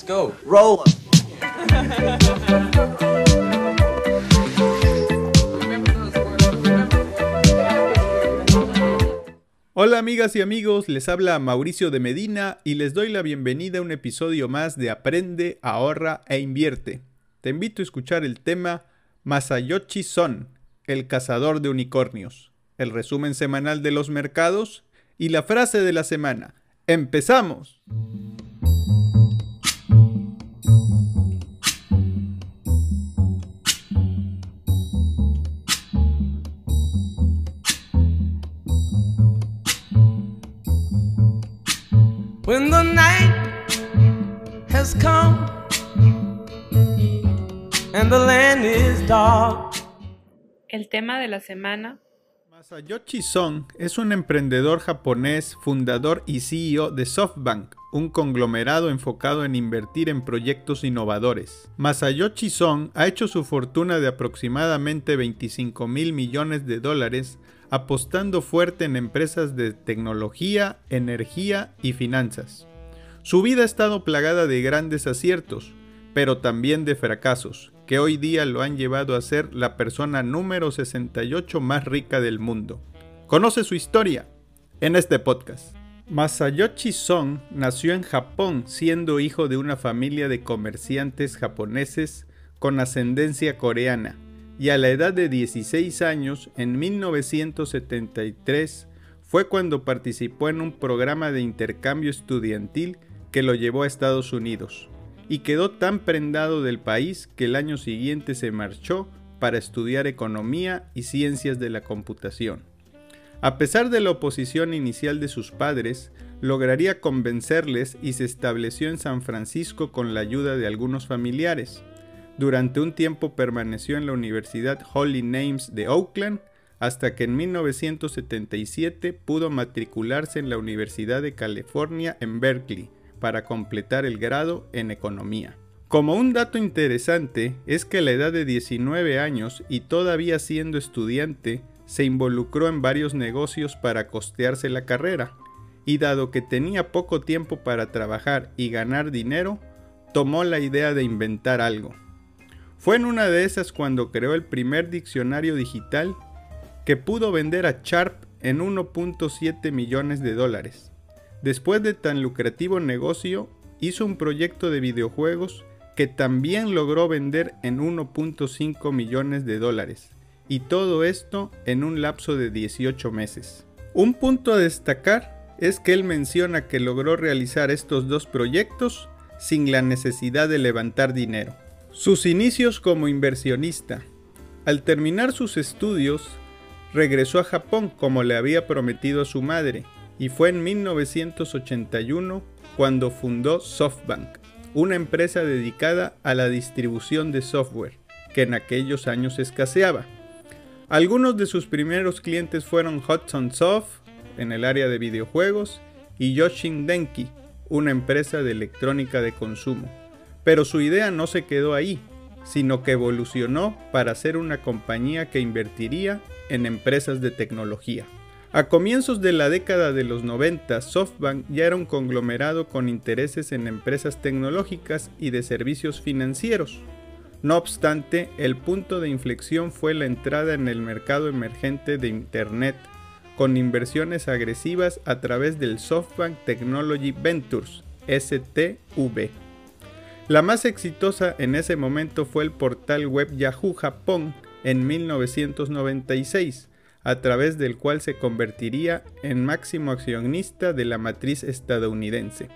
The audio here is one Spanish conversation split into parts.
Let's go. Roll. Hola amigas y amigos, les habla Mauricio de Medina y les doy la bienvenida a un episodio más de Aprende, ahorra e invierte. Te invito a escuchar el tema Masayoshi Son, el cazador de unicornios, el resumen semanal de los mercados y la frase de la semana. ¡Empezamos! El tema de la semana Masayoshi Son es un emprendedor japonés, fundador y CEO de SoftBank, un conglomerado enfocado en invertir en proyectos innovadores. Masayoshi Son ha hecho su fortuna de aproximadamente 25 mil millones de dólares apostando fuerte en empresas de tecnología, energía y finanzas. Su vida ha estado plagada de grandes aciertos, pero también de fracasos, que hoy día lo han llevado a ser la persona número 68 más rica del mundo. Conoce su historia en este podcast. Masayoshi Son nació en Japón siendo hijo de una familia de comerciantes japoneses con ascendencia coreana y a la edad de 16 años, en 1973, fue cuando participó en un programa de intercambio estudiantil que lo llevó a Estados Unidos, y quedó tan prendado del país que el año siguiente se marchó para estudiar economía y ciencias de la computación. A pesar de la oposición inicial de sus padres, lograría convencerles y se estableció en San Francisco con la ayuda de algunos familiares. Durante un tiempo permaneció en la Universidad Holy Names de Oakland hasta que en 1977 pudo matricularse en la Universidad de California en Berkeley para completar el grado en economía. Como un dato interesante es que a la edad de 19 años y todavía siendo estudiante, se involucró en varios negocios para costearse la carrera, y dado que tenía poco tiempo para trabajar y ganar dinero, tomó la idea de inventar algo. Fue en una de esas cuando creó el primer diccionario digital que pudo vender a Sharp en 1.7 millones de dólares. Después de tan lucrativo negocio, hizo un proyecto de videojuegos que también logró vender en 1.5 millones de dólares, y todo esto en un lapso de 18 meses. Un punto a destacar es que él menciona que logró realizar estos dos proyectos sin la necesidad de levantar dinero. Sus inicios como inversionista. Al terminar sus estudios, regresó a Japón como le había prometido a su madre, y fue en 1981 cuando fundó SoftBank, una empresa dedicada a la distribución de software, que en aquellos años escaseaba. Algunos de sus primeros clientes fueron Hudson Soft, en el área de videojuegos, y Yoshin Denki, una empresa de electrónica de consumo. Pero su idea no se quedó ahí, sino que evolucionó para ser una compañía que invertiría en empresas de tecnología. A comienzos de la década de los 90, SoftBank ya era un conglomerado con intereses en empresas tecnológicas y de servicios financieros. No obstante, el punto de inflexión fue la entrada en el mercado emergente de Internet, con inversiones agresivas a través del SoftBank Technology Ventures, STV. La más exitosa en ese momento fue el portal web Yahoo Japón en 1996, a través del cual se convertiría en máximo accionista de la matriz estadounidense.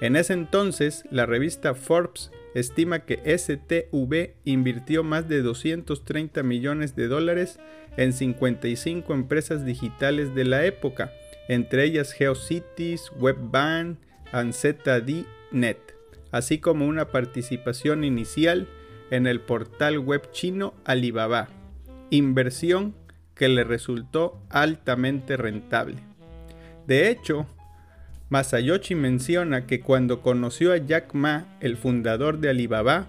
En ese entonces, la revista Forbes estima que STV invirtió más de 230 millones de dólares en 55 empresas digitales de la época, entre ellas GeoCities, WebBand, AnZD.net, así como una participación inicial en el portal web chino Alibaba, inversión que le resultó altamente rentable. De hecho, Masayoshi menciona que cuando conoció a Jack Ma, el fundador de Alibaba,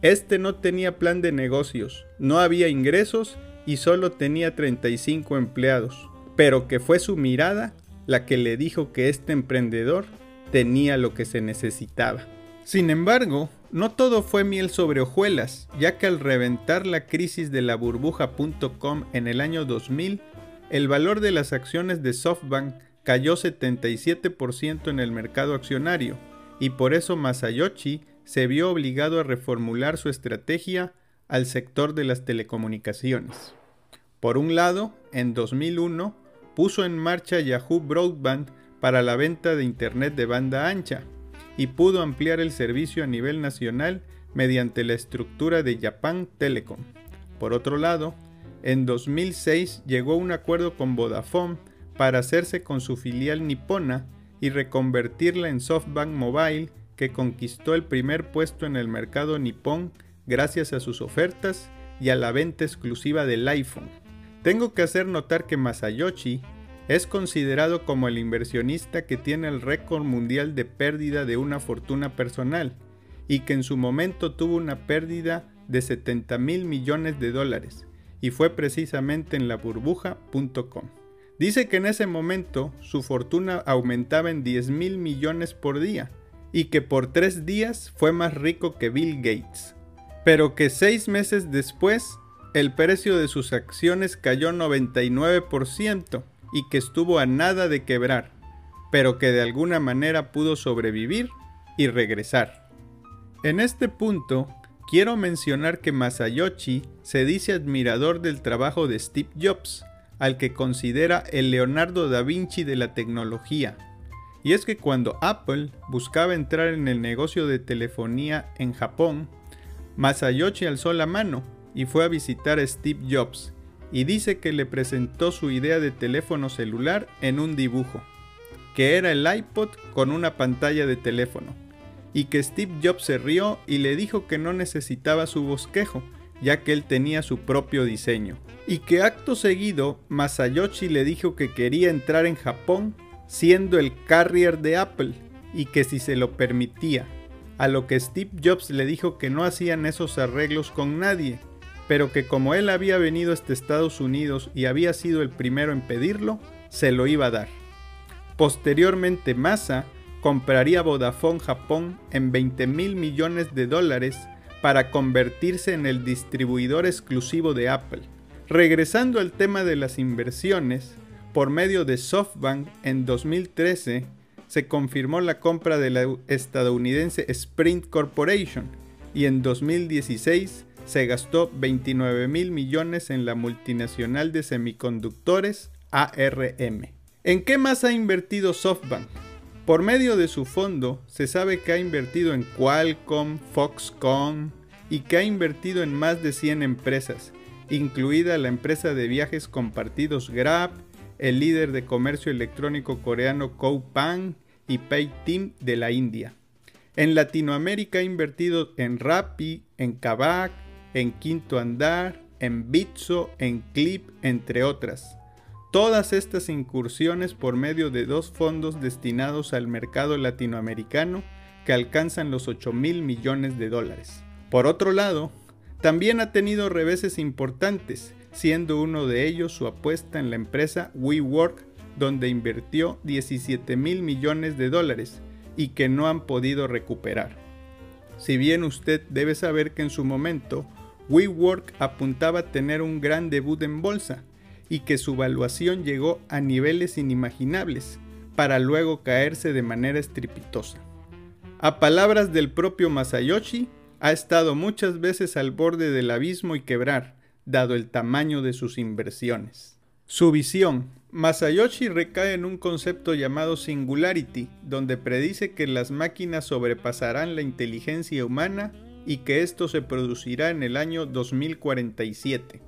este no tenía plan de negocios, no había ingresos y solo tenía 35 empleados, pero que fue su mirada la que le dijo que este emprendedor tenía lo que se necesitaba. Sin embargo, no todo fue miel sobre hojuelas, ya que al reventar la crisis de la burbuja.com en el año 2000, el valor de las acciones de SoftBank cayó 77% en el mercado accionario, y por eso Masayoshi se vio obligado a reformular su estrategia al sector de las telecomunicaciones. Por un lado, en 2001, puso en marcha Yahoo Broadband para la venta de Internet de banda ancha y pudo ampliar el servicio a nivel nacional mediante la estructura de Japan Telecom. Por otro lado, en 2006 llegó un acuerdo con Vodafone para hacerse con su filial nipona y reconvertirla en SoftBank Mobile, que conquistó el primer puesto en el mercado nipón gracias a sus ofertas y a la venta exclusiva del iPhone. Tengo que hacer notar que Masayoshi es considerado como el inversionista que tiene el récord mundial de pérdida de una fortuna personal y que en su momento tuvo una pérdida de 70 mil millones de dólares y fue precisamente en la burbuja.com. Dice que en ese momento su fortuna aumentaba en 10 mil millones por día y que por tres días fue más rico que Bill Gates, pero que seis meses después el precio de sus acciones cayó 99% y que estuvo a nada de quebrar, pero que de alguna manera pudo sobrevivir y regresar. En este punto, quiero mencionar que Masayoshi se dice admirador del trabajo de Steve Jobs, al que considera el Leonardo da Vinci de la tecnología. Y es que cuando Apple buscaba entrar en el negocio de telefonía en Japón, Masayoshi alzó la mano y fue a visitar a Steve Jobs y dice que le presentó su idea de teléfono celular en un dibujo, que era el iPod con una pantalla de teléfono, y que Steve Jobs se rió y le dijo que no necesitaba su bosquejo, ya que él tenía su propio diseño, y que acto seguido Masayoshi le dijo que quería entrar en Japón siendo el carrier de Apple y que si se lo permitía, a lo que Steve Jobs le dijo que no hacían esos arreglos con nadie, pero que como él había venido hasta Estados Unidos y había sido el primero en pedirlo, se lo iba a dar. Posteriormente Massa compraría Vodafone Japón en 20 mil millones de dólares para convertirse en el distribuidor exclusivo de Apple. Regresando al tema de las inversiones, por medio de SoftBank en 2013 se confirmó la compra de la estadounidense Sprint Corporation y en 2016 se gastó 29 mil millones en la multinacional de semiconductores ARM. ¿En qué más ha invertido SoftBank? Por medio de su fondo se sabe que ha invertido en Qualcomm, Foxconn y que ha invertido en más de 100 empresas, incluida la empresa de viajes compartidos Grab, el líder de comercio electrónico coreano Coupang y Paytm de la India. En Latinoamérica ha invertido en Rappi, en Kavak, en Quinto Andar, en Bitso, en Clip, entre otras. Todas estas incursiones por medio de dos fondos destinados al mercado latinoamericano que alcanzan los 8 mil millones de dólares. Por otro lado, también ha tenido reveses importantes, siendo uno de ellos su apuesta en la empresa WeWork, donde invirtió 17 mil millones de dólares y que no han podido recuperar. Si bien usted debe saber que en su momento WeWork apuntaba a tener un gran debut en bolsa y que su valuación llegó a niveles inimaginables, para luego caerse de manera estrepitosa. A palabras del propio Masayoshi, ha estado muchas veces al borde del abismo y quebrar, dado el tamaño de sus inversiones. Su visión. Masayoshi recae en un concepto llamado singularity, donde predice que las máquinas sobrepasarán la inteligencia humana y que esto se producirá en el año 2047.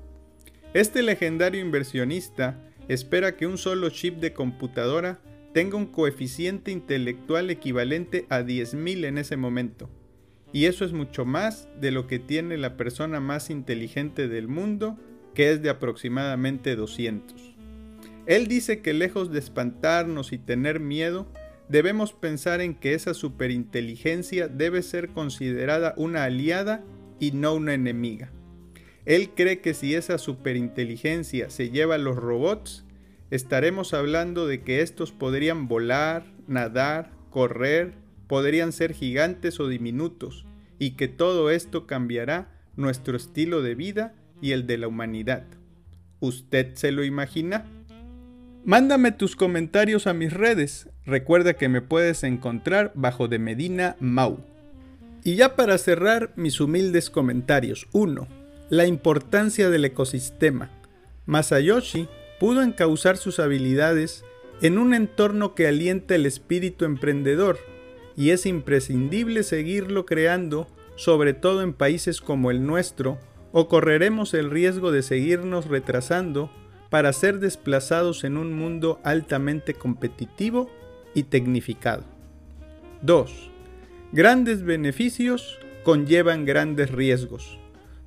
Este legendario inversionista espera que un solo chip de computadora tenga un coeficiente intelectual equivalente a 10.000 en ese momento. Y eso es mucho más de lo que tiene la persona más inteligente del mundo, que es de aproximadamente 200. Él dice que lejos de espantarnos y tener miedo, debemos pensar en que esa superinteligencia debe ser considerada una aliada y no una enemiga. Él cree que si esa superinteligencia se lleva a los robots, estaremos hablando de que estos podrían volar, nadar, correr, podrían ser gigantes o diminutos, y que todo esto cambiará nuestro estilo de vida y el de la humanidad. ¿Usted se lo imagina? Mándame tus comentarios a mis redes. Recuerda que me puedes encontrar bajo de Medina Mau. Y ya para cerrar mis humildes comentarios. 1. La importancia del ecosistema. Masayoshi pudo encauzar sus habilidades en un entorno que alienta el espíritu emprendedor y es imprescindible seguirlo creando, sobre todo en países como el nuestro, o correremos el riesgo de seguirnos retrasando para ser desplazados en un mundo altamente competitivo y tecnificado. 2. Grandes beneficios conllevan grandes riesgos.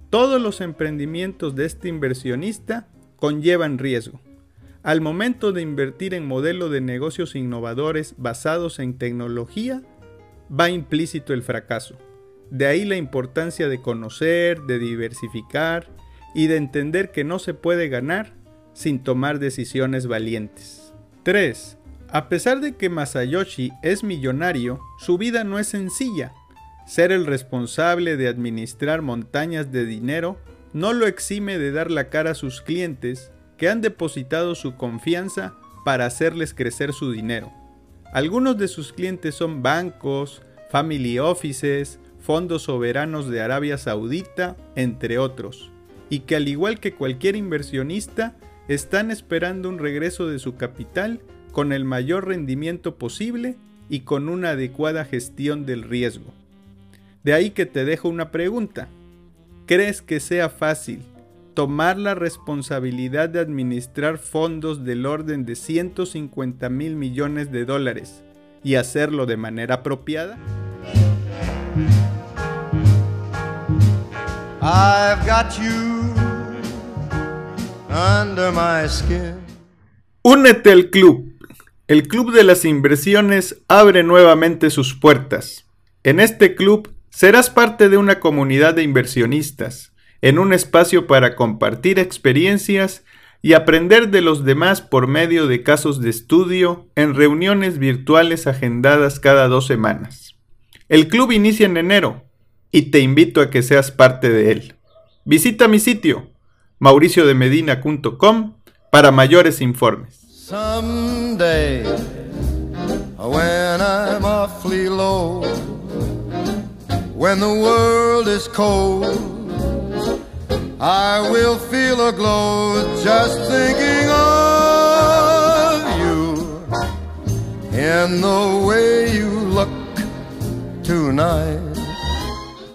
Todos los emprendimientos de este inversionista conllevan riesgo. Al momento de invertir en modelos de negocios innovadores basados en tecnología, va implícito el fracaso. De ahí la importancia de conocer, de diversificar y de entender que no se puede ganar sin tomar decisiones valientes. 3. A pesar de que Masayoshi es millonario, su vida no es sencilla. Ser el responsable de administrar montañas de dinero no lo exime de dar la cara a sus clientes que han depositado su confianza para hacerles crecer su dinero. Algunos de sus clientes son bancos, family offices, fondos soberanos de Arabia Saudita, entre otros, y que al igual que cualquier inversionista, están esperando un regreso de su capital con el mayor rendimiento posible y con una adecuada gestión del riesgo. De ahí que te dejo una pregunta. ¿Crees que sea fácil tomar la responsabilidad de administrar fondos del orden de 150 mil millones de dólares y hacerlo de manera apropiada? I've got you Únete al club. El Club de las Inversiones abre nuevamente sus puertas. En este club serás parte de una comunidad de inversionistas en un espacio para compartir experiencias y aprender de los demás por medio de casos de estudio en reuniones virtuales agendadas cada dos semanas. El club inicia en enero y te invito a que seas parte de él. Visita mi sitio mauriciodemedina.com para mayores informes. Someday, when I'm awfully low, when the world is cold. I will feel a glow just thinking of you and the way you look tonight.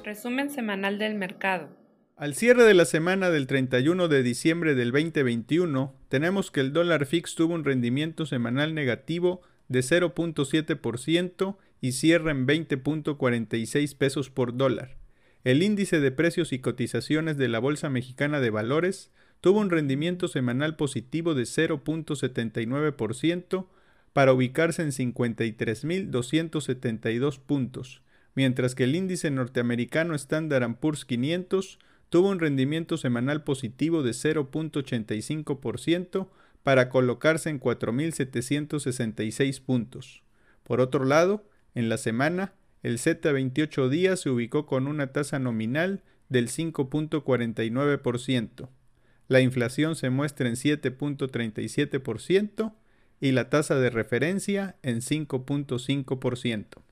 Resumen semanal del mercado. Al cierre de la semana del 31 de diciembre del 2021, tenemos que el dólar fix tuvo un rendimiento semanal negativo de 0.7% y cierra en 20.46 pesos por dólar. El índice de precios y cotizaciones de la Bolsa Mexicana de Valores tuvo un rendimiento semanal positivo de 0.79% para ubicarse en 53.272 puntos, mientras que el índice norteamericano Standard Poor's 500 tuvo un rendimiento semanal positivo de 0.85% para colocarse en 4.766 puntos. Por otro lado, en la semana, el Z28 días se ubicó con una tasa nominal del 5.49%. La inflación se muestra en 7.37% y la tasa de referencia en 5.5%.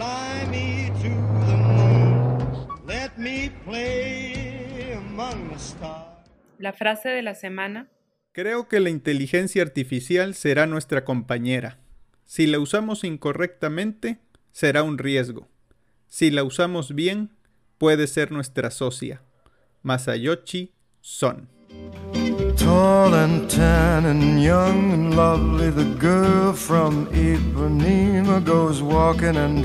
Fly me to the moon, let me play among the stars. La frase de la semana. Creo que la inteligencia artificial será nuestra compañera. Si la usamos incorrectamente, será un riesgo. Si la usamos bien, puede ser nuestra socia. Masayoshi Son. Tall and tan and young and lovely, the girl from Ipanema goes walking, and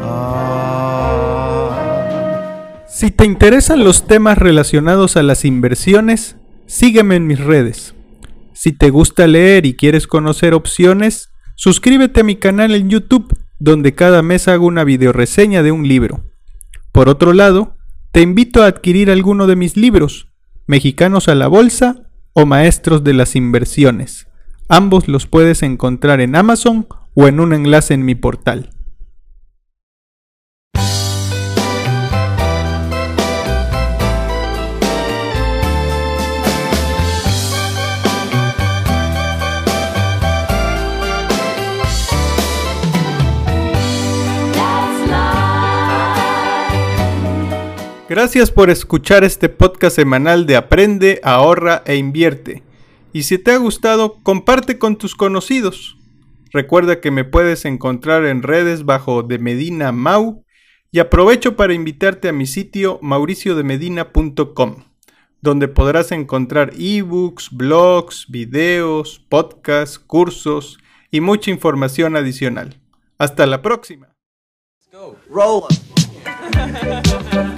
ah. Si te interesan los temas relacionados a las inversiones, sígueme en mis redes. Si te gusta leer y quieres conocer opciones, suscríbete a mi canal en YouTube, donde cada mes hago una videoreseña de un libro. Por otro lado, te invito a adquirir alguno de mis libros, Mexicanos a la Bolsa o Maestros de las Inversiones. Ambos los puedes encontrar en Amazon o en un enlace en mi portal. Gracias por escuchar este podcast semanal de Aprende, ahorra e invierte. Y si te ha gustado, comparte con tus conocidos. Recuerda que me puedes encontrar en redes bajo de Medina Mau y aprovecho para invitarte a mi sitio mauriciodemedina.com, donde podrás encontrar ebooks, blogs, videos, podcasts, cursos y mucha información adicional. Hasta la próxima.